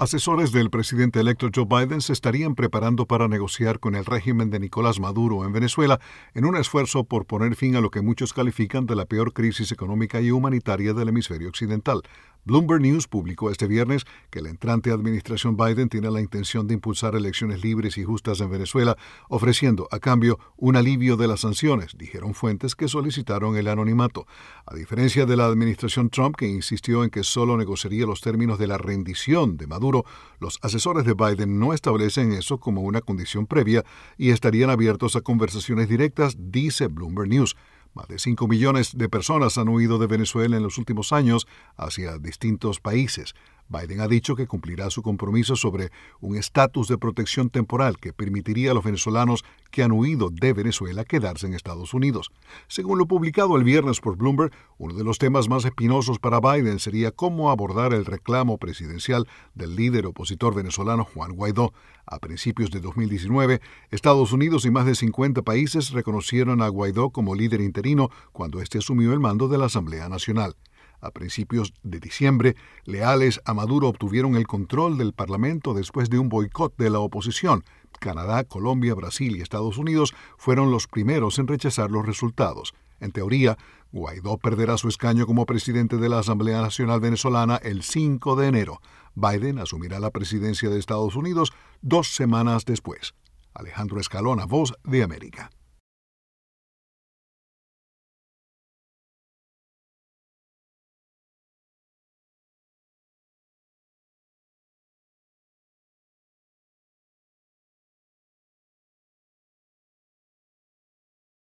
Asesores del presidente electo Joe Biden se estarían preparando para negociar con el régimen de Nicolás Maduro en Venezuela en un esfuerzo por poner fin a lo que muchos califican de la peor crisis económica y humanitaria del hemisferio occidental. Bloomberg News publicó este viernes que la entrante administración Biden tiene la intención de impulsar elecciones libres y justas en Venezuela, ofreciendo a cambio un alivio de las sanciones, dijeron fuentes que solicitaron el anonimato. A diferencia de la administración Trump, que insistió en que solo negociaría los términos de la rendición de Maduro, los asesores de Biden no establecen eso como una condición previa y estarían abiertos a conversaciones directas, dice Bloomberg News. Más de 5 millones de personas han huido de Venezuela en los últimos años hacia distintos países. Biden ha dicho que cumplirá su compromiso sobre un estatus de protección temporal que permitiría a los venezolanos que han huido de Venezuela quedarse en Estados Unidos. Según lo publicado el viernes por Bloomberg, uno de los temas más espinosos para Biden sería cómo abordar el reclamo presidencial del líder opositor venezolano Juan Guaidó. A principios de 2019, Estados Unidos y más de 50 países reconocieron a Guaidó como líder interino cuando éste asumió el mando de la Asamblea Nacional. A principios de diciembre, leales a Maduro obtuvieron el control del Parlamento después de un boicot de la oposición. Canadá, Colombia, Brasil y Estados Unidos fueron los primeros en rechazar los resultados. En teoría, Guaidó perderá su escaño como presidente de la Asamblea Nacional Venezolana el 5 de enero. Biden asumirá la presidencia de Estados Unidos dos semanas después. Alejandro Escalona, Voz de América.